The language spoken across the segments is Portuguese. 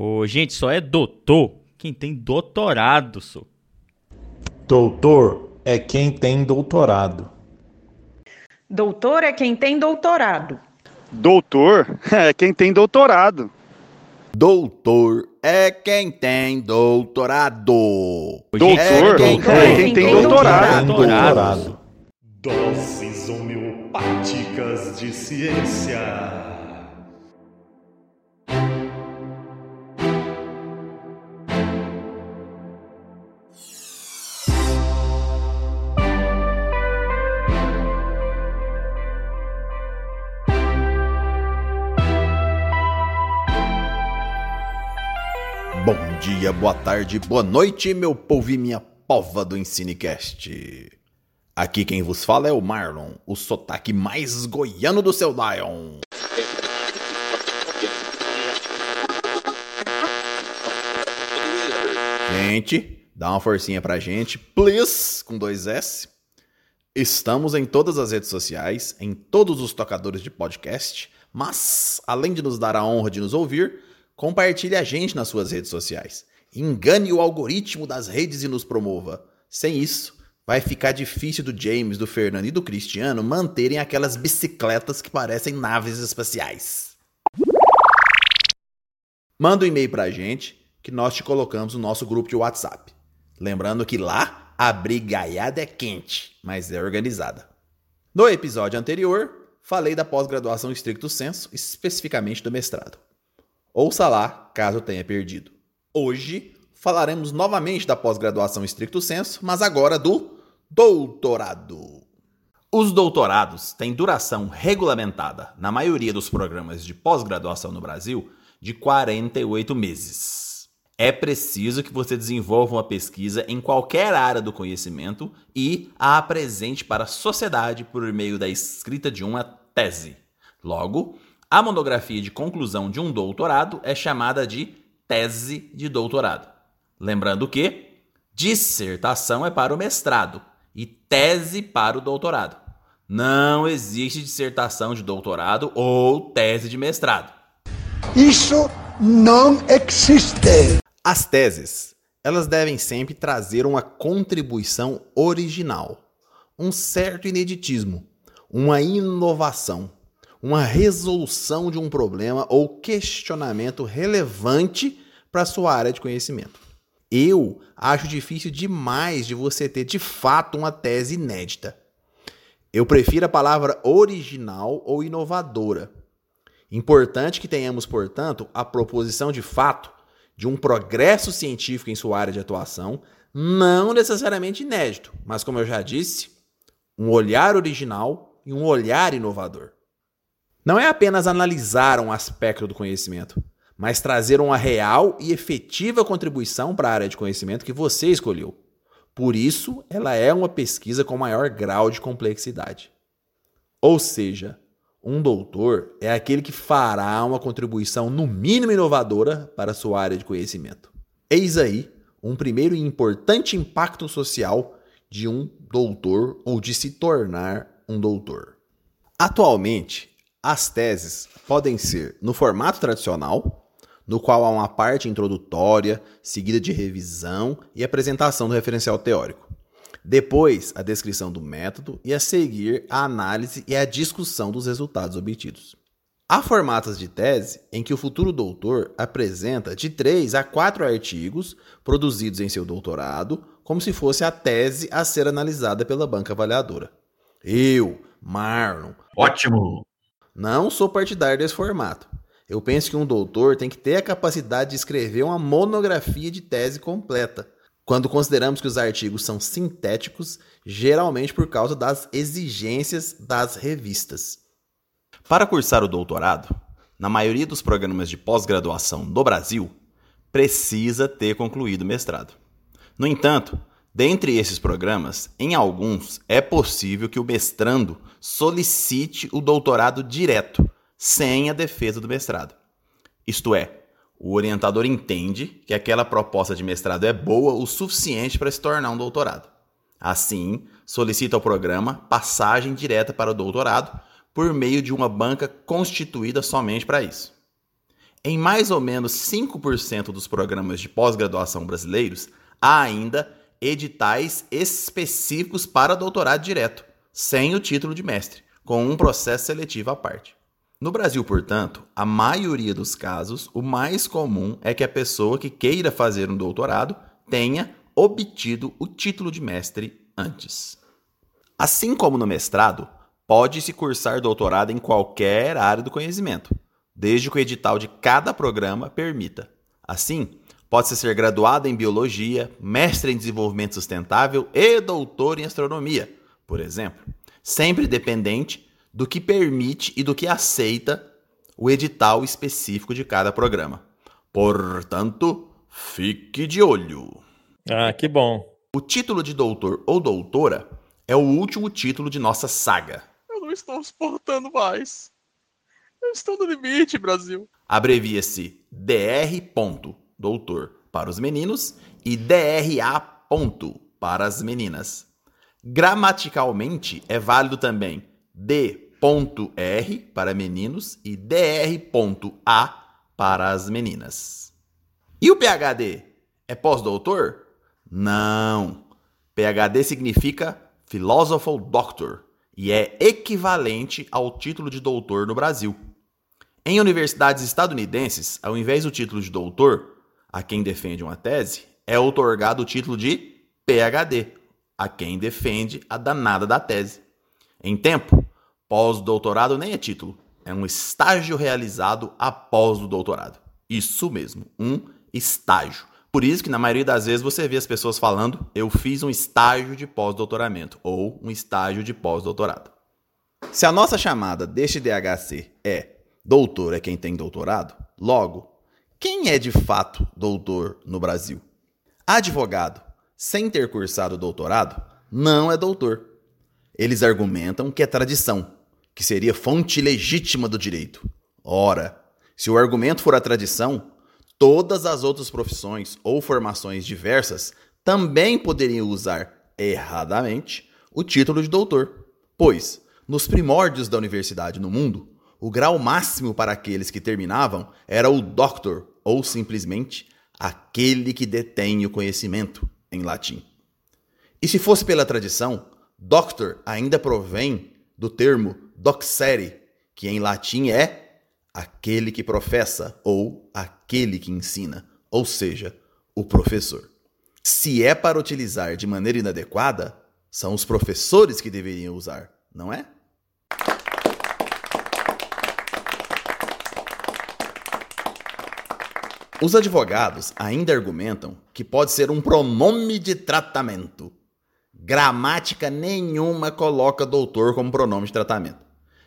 Ô, gente, só é doutor quem tem doutorado, só. Doutor é quem tem doutorado. Doutor é quem tem doutorado. Doutor é quem tem doutorado. Doutor é quem tem doutorado. Doutor é quem, é quem tem doutorado. doutorado. Doses homeopáticas de ciência. Dia, boa tarde, boa noite, meu povo e minha pova do Ensinecast. Aqui quem vos fala é o Marlon, o sotaque mais goiano do seu Lion. Gente, dá uma forcinha pra gente, please, com dois S. Estamos em todas as redes sociais, em todos os tocadores de podcast, mas, além de nos dar a honra de nos ouvir, compartilhe a gente nas suas redes sociais. Engane o algoritmo das redes e nos promova. Sem isso, vai ficar difícil do James, do Fernando e do Cristiano manterem aquelas bicicletas que parecem naves espaciais. Manda um e-mail pra gente que nós te colocamos no nosso grupo de WhatsApp. Lembrando que lá a brigaiada é quente, mas é organizada. No episódio anterior, falei da pós-graduação estricto senso, especificamente do mestrado. Ouça lá, caso tenha perdido. Hoje falaremos novamente da pós-graduação estricto senso, mas agora do doutorado. Os doutorados têm duração regulamentada, na maioria dos programas de pós-graduação no Brasil, de 48 meses. É preciso que você desenvolva uma pesquisa em qualquer área do conhecimento e a apresente para a sociedade por meio da escrita de uma tese. Logo, a monografia de conclusão de um doutorado é chamada de tese de doutorado. Lembrando que dissertação é para o mestrado e tese para o doutorado. Não existe dissertação de doutorado ou tese de mestrado. Isso não existe. As teses, elas devem sempre trazer uma contribuição original, um certo ineditismo, uma inovação, uma resolução de um problema ou questionamento relevante para sua área de conhecimento. Eu acho difícil demais de você ter de fato uma tese inédita. Eu prefiro a palavra original ou inovadora. Importante que tenhamos, portanto, a proposição de fato de um progresso científico em sua área de atuação, não necessariamente inédito, mas como eu já disse, um olhar original e um olhar inovador. Não é apenas analisar um aspecto do conhecimento, mas trazer uma real e efetiva contribuição para a área de conhecimento que você escolheu. Por isso, ela é uma pesquisa com maior grau de complexidade. Ou seja, um doutor é aquele que fará uma contribuição no mínimo inovadora para a sua área de conhecimento. Eis aí um primeiro e importante impacto social de um doutor ou de se tornar um doutor. Atualmente, as teses podem ser no formato tradicional, no qual há uma parte introdutória, seguida de revisão e apresentação do referencial teórico. Depois, a descrição do método e a seguir a análise e a discussão dos resultados obtidos. Há formatos de tese em que o futuro doutor apresenta de 3 a 4 artigos produzidos em seu doutorado, como se fosse a tese a ser analisada pela banca avaliadora. Eu, Marlon. Ótimo! Não sou partidário desse formato. Eu penso que um doutor tem que ter a capacidade de escrever uma monografia de tese completa, quando consideramos que os artigos são sintéticos, geralmente por causa das exigências das revistas. Para cursar o doutorado, na maioria dos programas de pós-graduação do Brasil, precisa ter concluído o mestrado. No entanto, dentre esses programas, em alguns é possível que o mestrando solicite o doutorado direto, sem a defesa do mestrado. Isto é, o orientador entende que aquela proposta de mestrado é boa o suficiente para se tornar um doutorado. Assim, solicita ao programa passagem direta para o doutorado por meio de uma banca constituída somente para isso. Em mais ou menos 5% dos programas de pós-graduação brasileiros, há ainda editais específicos para doutorado direto, sem o título de mestre, com um processo seletivo à parte. No Brasil, portanto, a maioria dos casos, o mais comum é que a pessoa que queira fazer um doutorado tenha obtido o título de mestre antes. Assim como no mestrado, pode-se cursar doutorado em qualquer área do conhecimento, desde que o edital de cada programa permita. Assim, pode-se ser graduado em biologia, mestre em desenvolvimento sustentável e doutor em astronomia, por exemplo, sempre dependente do que permite e do que aceita o edital específico de cada programa. Portanto, fique de olho. Ah, que bom. O título de doutor ou doutora é o último título de nossa saga. Eu não estou suportando mais. Eu estou no limite, Brasil. Abrevia-se DR. Doutor para os meninos e DRA. para as meninas. Gramaticalmente é válido também D.R para meninos e DR.A para as meninas. E o PhD? É pós-doutor? Não. PhD significa Philosopher Doctor e é equivalente ao título de doutor no Brasil. Em universidades estadunidenses, ao invés do título de doutor, a quem defende uma tese, é otorgado o título de PhD, a quem defende a danada da tese. Em tempo, pós-doutorado nem é título, é um estágio realizado após o doutorado. Isso mesmo, um estágio. Por isso que na maioria das vezes você vê as pessoas falando: "Eu fiz um estágio de pós-doutoramento" ou um estágio de pós-doutorado. Se a nossa chamada deste DHC é doutor é quem tem doutorado, logo, quem é de fato doutor no Brasil? Advogado, sem ter cursado doutorado, não é doutor. Eles argumentam que é tradição, que seria fonte legítima do direito. Ora, se o argumento for a tradição, todas as outras profissões ou formações diversas também poderiam usar, erradamente, o título de doutor. Pois, nos primórdios da universidade no mundo, o grau máximo para aqueles que terminavam era o doctor, ou simplesmente aquele que detém o conhecimento, em latim. E se fosse pela tradição, doctor ainda provém do termo doxere, que em latim é aquele que professa ou aquele que ensina, ou seja, o professor. Se é para utilizar de maneira inadequada, são os professores que deveriam usar, não é? Os advogados ainda argumentam que pode ser um pronome de tratamento. Gramática nenhuma coloca doutor como pronome de tratamento.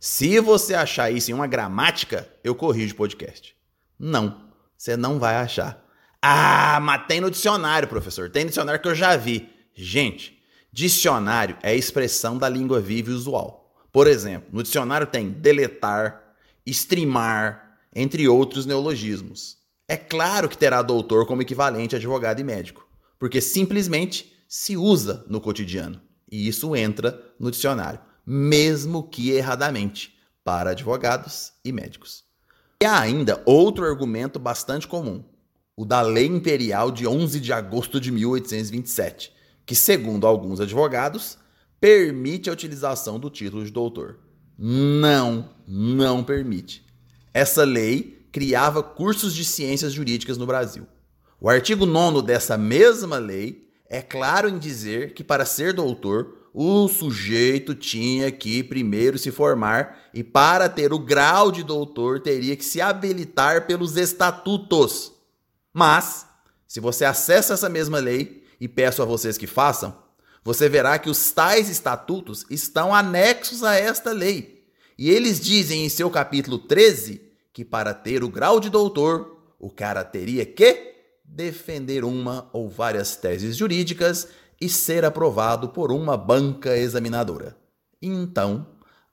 Se você achar isso em uma gramática, eu corrijo o podcast. Não, você não vai achar. Ah, mas tem no dicionário, professor. Tem dicionário que eu já vi. Gente, dicionário é a expressão da língua viva e usual. Por exemplo, no dicionário tem deletar, streamar, entre outros neologismos. É claro que terá doutor como equivalente a advogado e médico, porque simplesmente se usa no cotidiano. E isso entra no dicionário, mesmo que erradamente, para advogados e médicos. E há ainda outro argumento bastante comum, o da Lei Imperial de 11 de agosto de 1827, que, segundo alguns advogados, permite a utilização do título de doutor. Não, não permite. Essa lei criava cursos de ciências jurídicas no Brasil. O artigo 9 dessa mesma lei é claro em dizer que para ser doutor, o sujeito tinha que primeiro se formar e para ter o grau de doutor teria que se habilitar pelos estatutos. Mas, se você acessa essa mesma lei, e peço a vocês que façam, você verá que os tais estatutos estão anexos a esta lei. E eles dizem em seu capítulo 13 que para ter o grau de doutor, o cara teria que defender uma ou várias teses jurídicas e ser aprovado por uma banca examinadora. Então,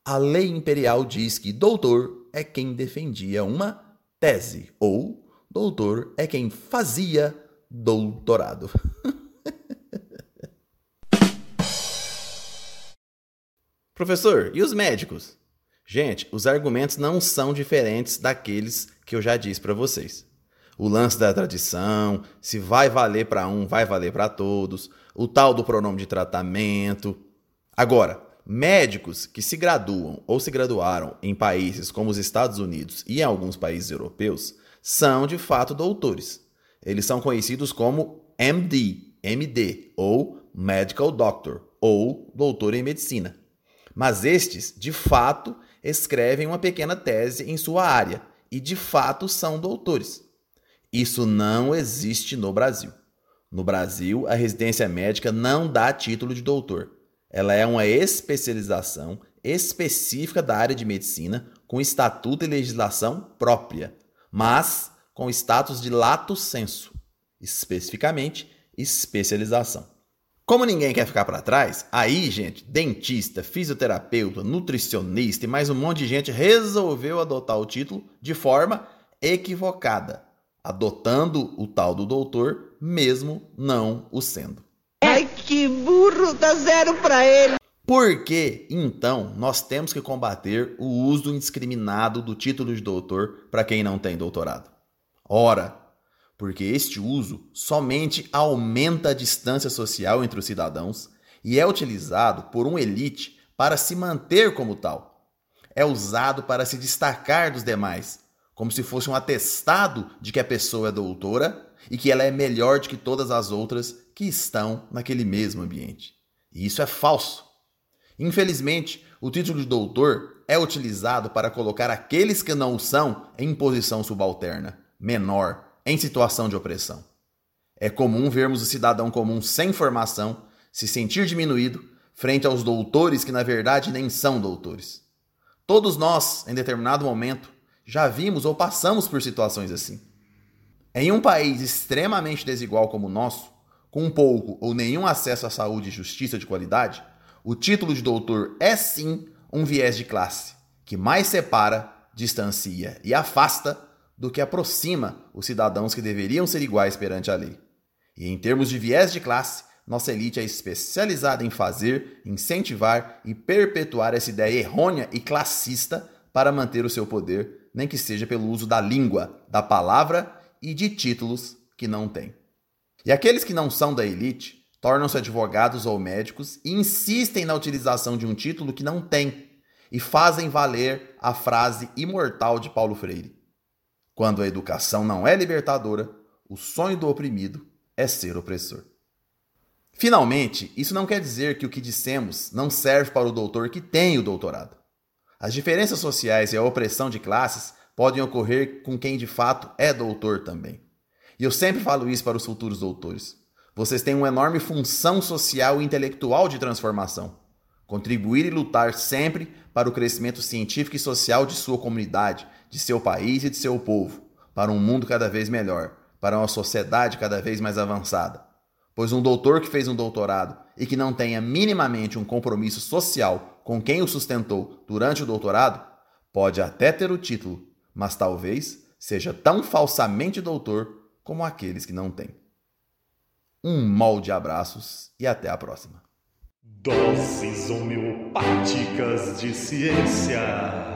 a lei imperial diz que doutor é quem defendia uma tese ou doutor é quem fazia doutorado. Professor, e os médicos? Gente, os argumentos não são diferentes daqueles que eu já disse para vocês. O lance da tradição, se vai valer para um, vai valer para todos, o tal do pronome de tratamento. Agora, médicos que se graduam ou se graduaram em países como os Estados Unidos e em alguns países europeus são de fato doutores. Eles são conhecidos como MD, MD ou Medical Doctor ou doutor em medicina. Mas estes, de fato, escrevem uma pequena tese em sua área e de fato são doutores. Isso não existe no Brasil. No Brasil, a residência médica não dá título de doutor. Ela é uma especialização específica da área de medicina com estatuto e legislação própria, mas com status de lato sensu, especificamente especialização. Como ninguém quer ficar para trás, aí, gente, dentista, fisioterapeuta, nutricionista e mais um monte de gente resolveu adotar o título de forma equivocada, adotando o tal do doutor, mesmo não o sendo. Ai, que burro, dá zero para ele. Por que, então, nós temos que combater o uso indiscriminado do título de doutor para quem não tem doutorado? Ora, porque este uso somente aumenta a distância social entre os cidadãos e é utilizado por uma elite para se manter como tal. É usado para se destacar dos demais, como se fosse um atestado de que a pessoa é doutora e que ela é melhor do que todas as outras que estão naquele mesmo ambiente. E isso é falso. Infelizmente, o título de doutor é utilizado para colocar aqueles que não o são em posição subalterna, menor, em situação de opressão. É comum vermos o cidadão comum sem formação se sentir diminuído frente aos doutores que na verdade nem são doutores. Todos nós, em determinado momento, já vimos ou passamos por situações assim. Em um país extremamente desigual como o nosso, com pouco ou nenhum acesso à saúde e justiça de qualidade, o título de doutor é sim um viés de classe que mais separa, distancia e afasta do que aproxima os cidadãos que deveriam ser iguais perante a lei. E em termos de viés de classe, nossa elite é especializada em fazer, incentivar e perpetuar essa ideia errônea e classista para manter o seu poder, nem que seja pelo uso da língua, da palavra e de títulos que não têm. E aqueles que não são da elite tornam-se advogados ou médicos e insistem na utilização de um título que não tem e fazem valer a frase imortal de Paulo Freire: quando a educação não é libertadora, o sonho do oprimido é ser opressor. Finalmente, isso não quer dizer que o que dissemos não serve para o doutor que tem o doutorado. As diferenças sociais e a opressão de classes podem ocorrer com quem de fato é doutor também. E eu sempre falo isso para os futuros doutores. Vocês têm uma enorme função social e intelectual de transformação. Contribuir e lutar sempre para o crescimento científico e social de sua comunidade, de seu país e de seu povo, para um mundo cada vez melhor, para uma sociedade cada vez mais avançada. Pois um doutor que fez um doutorado e que não tenha minimamente um compromisso social com quem o sustentou durante o doutorado, pode até ter o título, mas talvez seja tão falsamente doutor como aqueles que não têm. Um molde abraços e até a próxima. Doses homeopáticas de ciência.